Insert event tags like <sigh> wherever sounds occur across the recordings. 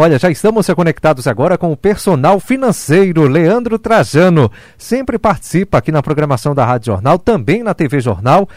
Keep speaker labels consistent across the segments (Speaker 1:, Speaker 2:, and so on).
Speaker 1: Olha, já estamos conectados agora com o personal financeiro, Leandro Trajano. Sempre participa aqui na programação da Rádio Jornal, também na TV Jornal,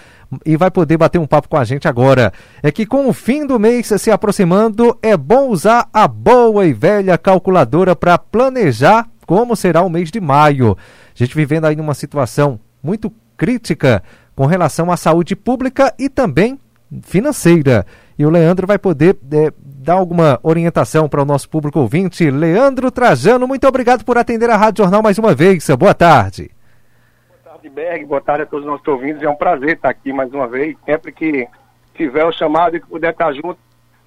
Speaker 1: e vai poder bater um papo com a gente agora. É que com o fim do mês se aproximando, é bom usar a boa e velha calculadora para planejar como será o mês de maio. A gente vivendo aí numa situação muito crítica com relação à saúde pública e também financeira. E o Leandro vai poder é, dar alguma orientação para o nosso público ouvinte. Leandro Trajano, muito obrigado por atender a Rádio Jornal mais uma vez. Boa tarde.
Speaker 2: Boa tarde, Berg. Boa tarde a todos os nossos ouvintes. É um prazer estar aqui mais uma vez. Sempre que tiver o chamado e que puder estar junto,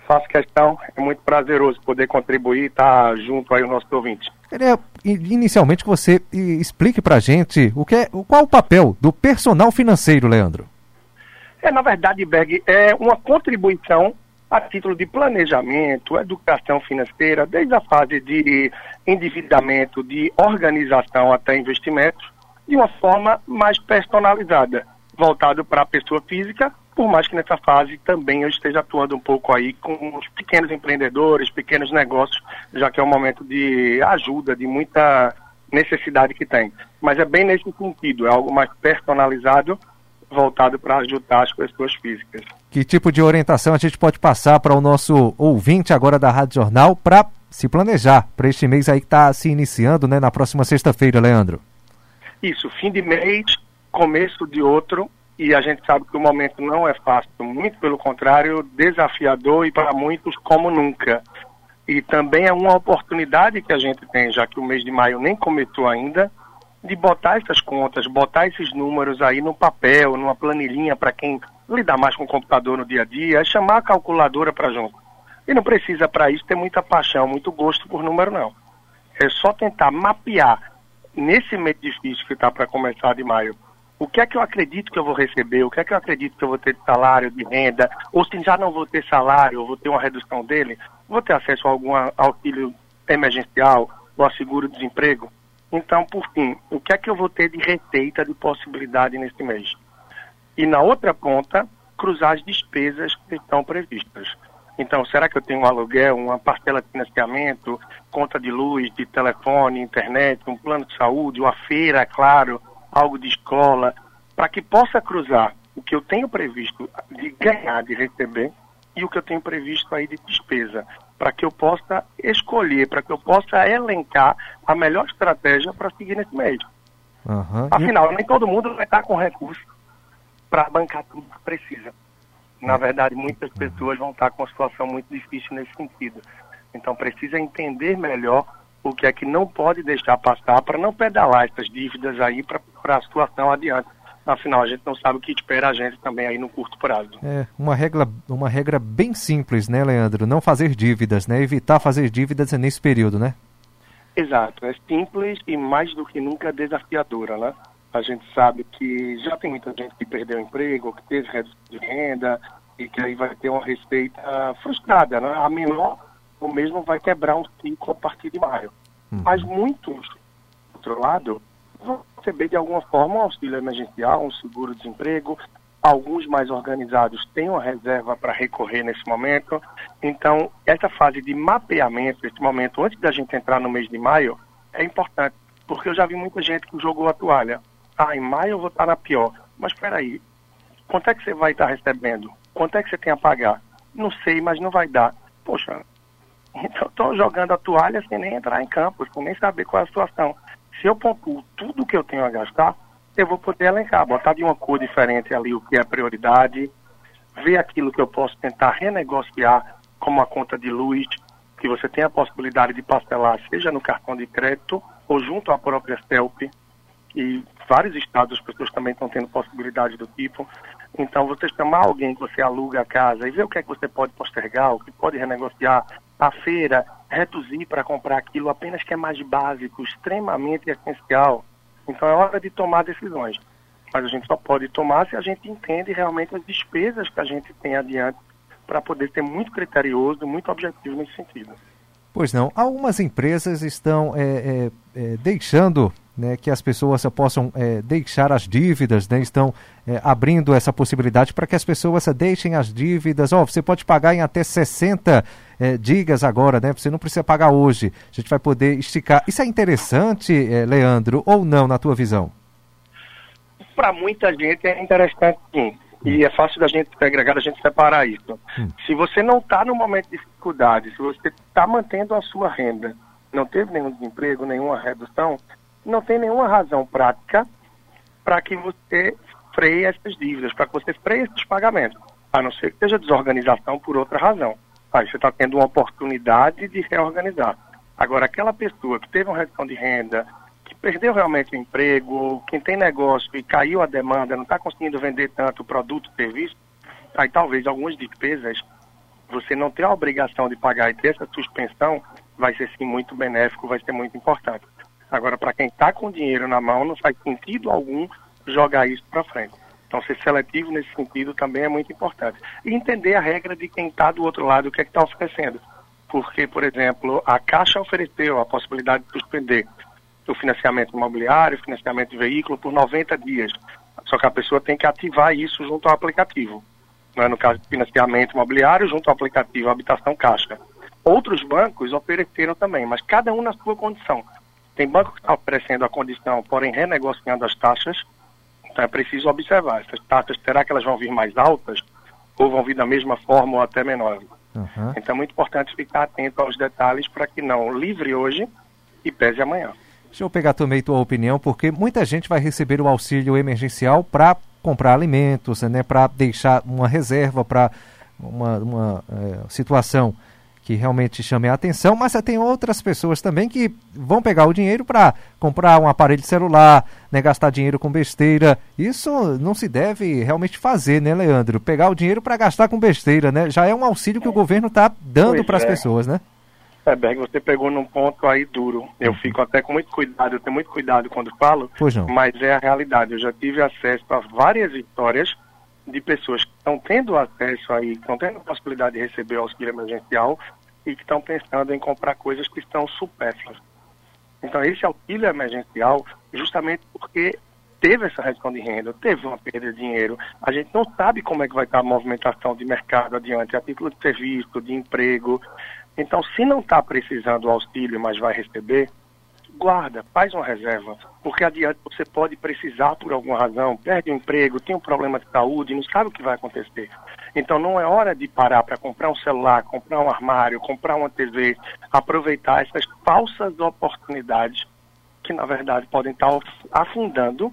Speaker 2: faço questão. É muito prazeroso poder contribuir e estar junto aí os nossos ouvintes.
Speaker 1: Queria inicialmente que você explique para a gente o que é, qual o papel do personal financeiro, Leandro.
Speaker 2: É, na verdade, Berg, é uma contribuição a título de planejamento, educação financeira, desde a fase de endividamento, de organização até investimentos, de uma forma mais personalizada, voltado para a pessoa física, por mais que nessa fase também eu esteja atuando um pouco aí com os pequenos empreendedores, pequenos negócios, já que é um momento de ajuda, de muita necessidade que tem. Mas é bem nesse sentido, é algo mais personalizado voltado para ajudar as pessoas físicas.
Speaker 1: Que tipo de orientação a gente pode passar para o nosso ouvinte agora da Rádio Jornal para se planejar para este mês aí que está se iniciando, né, na próxima sexta-feira, Leandro?
Speaker 2: Isso, fim de mês, começo de outro, e a gente sabe que o momento não é fácil, muito pelo contrário, desafiador e para muitos como nunca. E também é uma oportunidade que a gente tem, já que o mês de maio nem começou ainda, de botar essas contas, botar esses números aí no papel, numa planilhinha para quem lidar mais com o computador no dia a dia, é chamar a calculadora para junto. E não precisa para isso ter muita paixão, muito gosto por número não. É só tentar mapear nesse mês difícil que está para começar de maio, o que é que eu acredito que eu vou receber, o que é que eu acredito que eu vou ter de salário, de renda, ou se já não vou ter salário, ou vou ter uma redução dele, vou ter acesso a algum auxílio emergencial ou a seguro-desemprego. Então, por fim, o que é que eu vou ter de receita, de possibilidade nesse mês? E na outra ponta, cruzar as despesas que estão previstas. Então, será que eu tenho um aluguel, uma parcela de financiamento, conta de luz, de telefone, internet, um plano de saúde, uma feira, é claro, algo de escola, para que possa cruzar o que eu tenho previsto de ganhar, de receber, e o que eu tenho previsto aí de despesa para que eu possa escolher, para que eu possa elencar a melhor estratégia para seguir nesse mês. Uhum. Afinal, nem todo mundo vai estar com recurso para bancar tudo que precisa. Na verdade, muitas pessoas vão estar com uma situação muito difícil nesse sentido. Então, precisa entender melhor o que é que não pode deixar passar para não pedalar essas dívidas aí para a situação adiante afinal a gente não sabe o que espera a gente também aí no curto prazo.
Speaker 1: É, uma regra, uma regra bem simples, né, Leandro? Não fazer dívidas, né? Evitar fazer dívidas nesse período, né?
Speaker 2: Exato, é simples e mais do que nunca desafiadora, né? A gente sabe que já tem muita gente que perdeu o emprego, que teve redução de renda e que aí vai ter uma receita frustrada, né? A menor, ou mesmo vai quebrar um ciclo a partir de maio. Uhum. Mas muitos, do outro lado, vão receber de alguma forma um auxílio emergencial, um seguro-desemprego. Alguns mais organizados têm uma reserva para recorrer nesse momento. Então, essa fase de mapeamento, esse momento antes da gente entrar no mês de maio, é importante, porque eu já vi muita gente que jogou a toalha. Ah, em maio eu vou estar na pior. Mas espera aí, quanto é que você vai estar recebendo? Quanto é que você tem a pagar? Não sei, mas não vai dar. Poxa, <laughs> então estou jogando a toalha sem nem entrar em campo, sem nem saber qual é a situação se eu pontuo tudo que eu tenho a gastar, eu vou poder elencar, botar de uma cor diferente ali o que é prioridade, ver aquilo que eu posso tentar renegociar, como a conta de luz, que você tem a possibilidade de parcelar, seja no cartão de crédito ou junto à própria CELP, e vários estados as pessoas também estão tendo possibilidade do tipo. Então, você chamar alguém que você aluga a casa e ver o que é que você pode postergar, o que pode renegociar, a feira, reduzir para comprar aquilo apenas que é mais básico, extremamente essencial. Então é hora de tomar decisões. Mas a gente só pode tomar se a gente entende realmente as despesas que a gente tem adiante para poder ser muito criterioso, muito objetivo nesse sentido.
Speaker 1: Pois não. Algumas empresas estão é, é, é, deixando né, que as pessoas possam é, deixar as dívidas, né, estão é, abrindo essa possibilidade para que as pessoas deixem as dívidas. Oh, você pode pagar em até 60 é, digas agora, né? Você não precisa pagar hoje. A gente vai poder esticar. Isso é interessante, é, Leandro, ou não, na tua visão?
Speaker 2: Para muita gente é interessante sim. E é fácil da gente agregar, a gente separar isso. Hum. Se você não está no momento de dificuldade, se você está mantendo a sua renda, não teve nenhum desemprego, nenhuma redução, não tem nenhuma razão prática para que você freie essas dívidas, para que você freie esses pagamentos, a não ser que seja desorganização por outra razão. Aí você está tendo uma oportunidade de reorganizar. Agora, aquela pessoa que teve uma redução de renda, que perdeu realmente o emprego, quem tem negócio e caiu a demanda, não está conseguindo vender tanto produto, serviço, aí talvez algumas despesas você não ter a obrigação de pagar e ter essa suspensão vai ser sim muito benéfico, vai ser muito importante. Agora, para quem está com dinheiro na mão, não faz sentido algum jogar isso para frente. Então, ser seletivo nesse sentido também é muito importante. E entender a regra de quem está do outro lado, o que é que está oferecendo. Porque, por exemplo, a Caixa ofereceu a possibilidade de suspender o financiamento imobiliário, o financiamento de veículo por 90 dias. Só que a pessoa tem que ativar isso junto ao aplicativo. Né? No caso de financiamento imobiliário, junto ao aplicativo Habitação Caixa. Outros bancos ofereceram também, mas cada um na sua condição. Tem banco que está oferecendo a condição, porém renegociando as taxas. Então é preciso observar. Essas taxas, será que elas vão vir mais altas? Ou vão vir da mesma forma ou até menores? Uhum. Então é muito importante ficar atento aos detalhes para que não livre hoje e pese amanhã.
Speaker 1: Deixa eu pegar também tua opinião, porque muita gente vai receber o auxílio emergencial para comprar alimentos, né, para deixar uma reserva para uma, uma é, situação que realmente chame a atenção, mas tem outras pessoas também que vão pegar o dinheiro para comprar um aparelho celular, né, gastar dinheiro com besteira. Isso não se deve realmente fazer, né, Leandro? Pegar o dinheiro para gastar com besteira, né? Já é um auxílio que o governo está dando para as é. pessoas, né?
Speaker 2: É, Berg, você pegou num ponto aí duro. Eu uhum. fico até com muito cuidado, eu tenho muito cuidado quando falo, mas é a realidade. Eu já tive acesso a várias histórias de pessoas que estão tendo acesso aí, que estão tendo possibilidade de receber auxílio emergencial e que estão pensando em comprar coisas que estão supérfluas. Então, esse auxílio emergencial, justamente porque teve essa redução de renda, teve uma perda de dinheiro, a gente não sabe como é que vai estar a movimentação de mercado adiante, a título de serviço, de emprego. Então, se não está precisando do auxílio, mas vai receber, guarda, faz uma reserva, porque adiante você pode precisar por alguma razão, perde o emprego, tem um problema de saúde, não sabe o que vai acontecer. Então não é hora de parar para comprar um celular, comprar um armário, comprar uma TV, aproveitar essas falsas oportunidades que na verdade podem estar afundando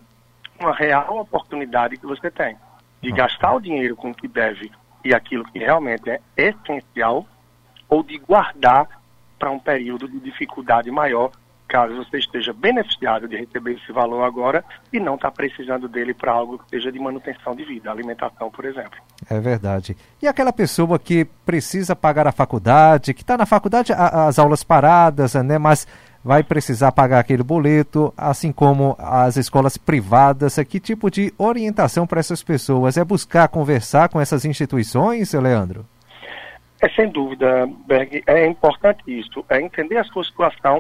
Speaker 2: uma real oportunidade que você tem de gastar o dinheiro com o que deve e aquilo que realmente é essencial ou de guardar para um período de dificuldade maior caso você esteja beneficiado de receber esse valor agora e não está precisando dele para algo que seja de manutenção de vida, alimentação, por exemplo.
Speaker 1: É verdade. E aquela pessoa que precisa pagar a faculdade, que está na faculdade a, as aulas paradas, né, mas vai precisar pagar aquele boleto, assim como as escolas privadas. Que tipo de orientação para essas pessoas? É buscar conversar com essas instituições, Leandro?
Speaker 2: É sem dúvida, Berg, é importante isso, é entender a sua situação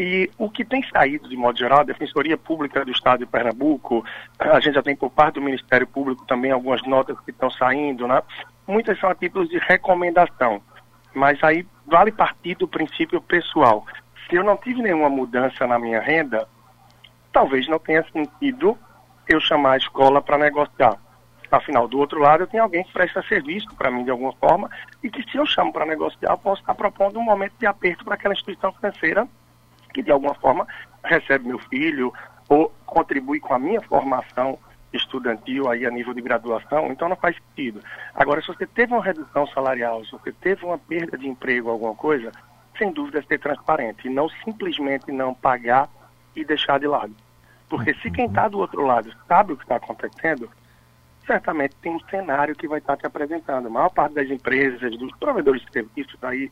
Speaker 2: e o que tem saído, de modo geral, a Defensoria Pública do Estado de Pernambuco, a gente já tem por parte do Ministério Público também algumas notas que estão saindo, né? Muitas são a de recomendação, mas aí vale partir do princípio pessoal. Se eu não tive nenhuma mudança na minha renda, talvez não tenha sentido eu chamar a escola para negociar. Afinal, do outro lado, eu tenho alguém que presta serviço para mim de alguma forma e que, se eu chamo para negociar, eu posso estar propondo um momento de aperto para aquela instituição financeira que de alguma forma recebe meu filho ou contribui com a minha formação estudantil aí a nível de graduação, então não faz sentido. Agora, se você teve uma redução salarial, se você teve uma perda de emprego, alguma coisa, sem dúvida é ser transparente e não simplesmente não pagar e deixar de lado. Porque se quem está do outro lado sabe o que está acontecendo, certamente tem um cenário que vai estar te apresentando. A maior parte das empresas, dos provedores de serviços aí,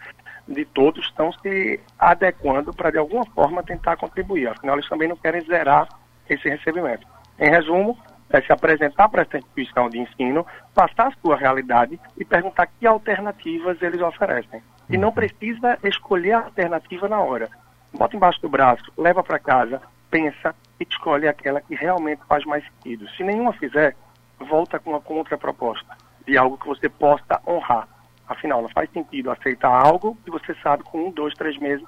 Speaker 2: de todos, estão se adequando para, de alguma forma, tentar contribuir. Afinal, eles também não querem zerar esse recebimento. Em resumo, é se apresentar para essa instituição de ensino, passar a sua realidade e perguntar que alternativas eles oferecem. E não precisa escolher a alternativa na hora. Bota embaixo do braço, leva para casa, pensa e escolhe aquela que realmente faz mais sentido. Se nenhuma fizer, volta com uma contraproposta de algo que você possa honrar. Afinal, não faz sentido aceitar algo que você sabe com um, dois, três meses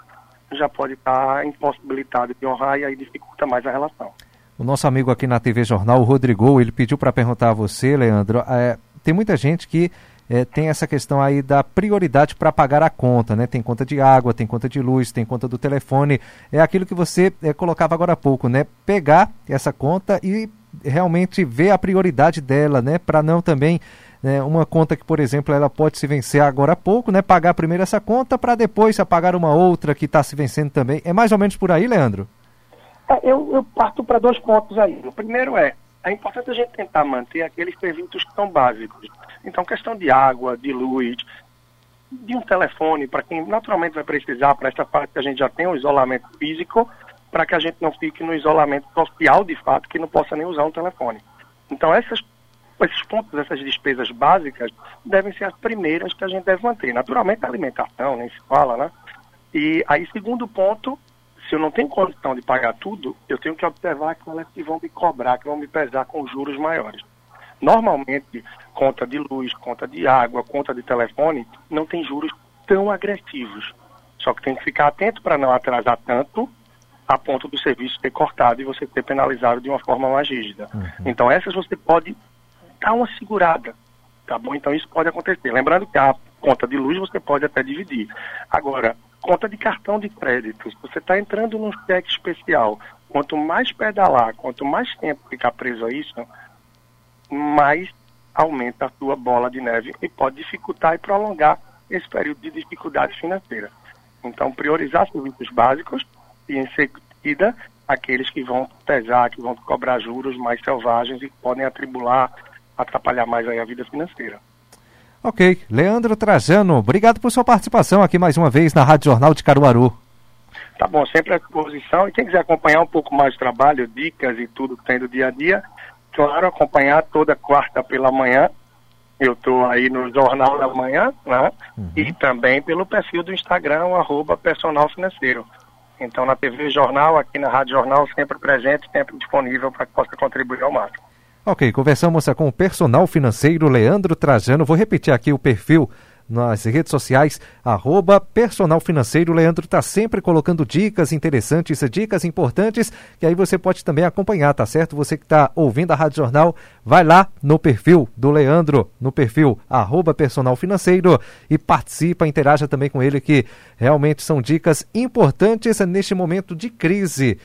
Speaker 2: já pode estar impossibilitado de honrar e aí dificulta mais a relação.
Speaker 1: O nosso amigo aqui na TV Jornal, o Rodrigo, ele pediu para perguntar a você, Leandro, é, tem muita gente que é, tem essa questão aí da prioridade para pagar a conta, né? Tem conta de água, tem conta de luz, tem conta do telefone. É aquilo que você é, colocava agora há pouco, né? Pegar essa conta e realmente ver a prioridade dela, né? Para não também né, uma conta que, por exemplo, ela pode se vencer agora há pouco, né? Pagar primeiro essa conta para depois pagar uma outra que está se vencendo também. É mais ou menos por aí, Leandro?
Speaker 2: É, eu, eu parto para dois pontos aí. O primeiro é, é importante a gente tentar manter aqueles serviços que são básicos. Então, questão de água, de luz, de um telefone, para quem naturalmente vai precisar, para essa parte que a gente já tem o um isolamento físico, para que a gente não fique no isolamento social de fato, que não possa nem usar um telefone. Então, essas, esses pontos, essas despesas básicas, devem ser as primeiras que a gente deve manter. Naturalmente, a alimentação, nem se fala, né? E aí, segundo ponto, se eu não tenho condição de pagar tudo, eu tenho que observar aquelas que vão me cobrar, que vão me pesar com juros maiores. Normalmente, conta de luz, conta de água, conta de telefone, não tem juros tão agressivos. Só que tem que ficar atento para não atrasar tanto a ponto do serviço ser cortado e você ser penalizado de uma forma mais rígida. Uhum. Então, essas você pode dar uma segurada, tá bom? Então, isso pode acontecer. Lembrando que a conta de luz você pode até dividir. Agora, conta de cartão de crédito, você está entrando num cheque especial, quanto mais pedalar, quanto mais tempo ficar preso a isso, mais aumenta a sua bola de neve e pode dificultar e prolongar esse período de dificuldade financeira. Então, priorizar serviços básicos e, em seguida, aqueles que vão pesar, que vão cobrar juros mais selvagens e podem atribular, atrapalhar mais aí a vida financeira.
Speaker 1: Ok. Leandro Trajano, obrigado por sua participação aqui mais uma vez na Rádio Jornal de Caruaru.
Speaker 2: Tá bom, sempre à disposição. E quem quiser acompanhar um pouco mais do trabalho, dicas e tudo que tem do dia a dia, claro, acompanhar toda quarta pela manhã. Eu estou aí no Jornal da Manhã, né? Uhum. E também pelo perfil do Instagram, arroba personal financeiro. Então, na TV Jornal, aqui na Rádio Jornal, sempre presente, sempre disponível para que possa contribuir ao máximo.
Speaker 1: Ok, conversamos com o personal financeiro Leandro Trajano. Vou repetir aqui o perfil nas redes sociais, arroba personal financeiro. Leandro está sempre colocando dicas interessantes, dicas importantes, que aí você pode também acompanhar, tá certo? Você que está ouvindo a Rádio Jornal, vai lá no perfil do Leandro, no perfil arroba personal financeiro e participa, interaja também com ele, que realmente são dicas importantes neste momento de crise.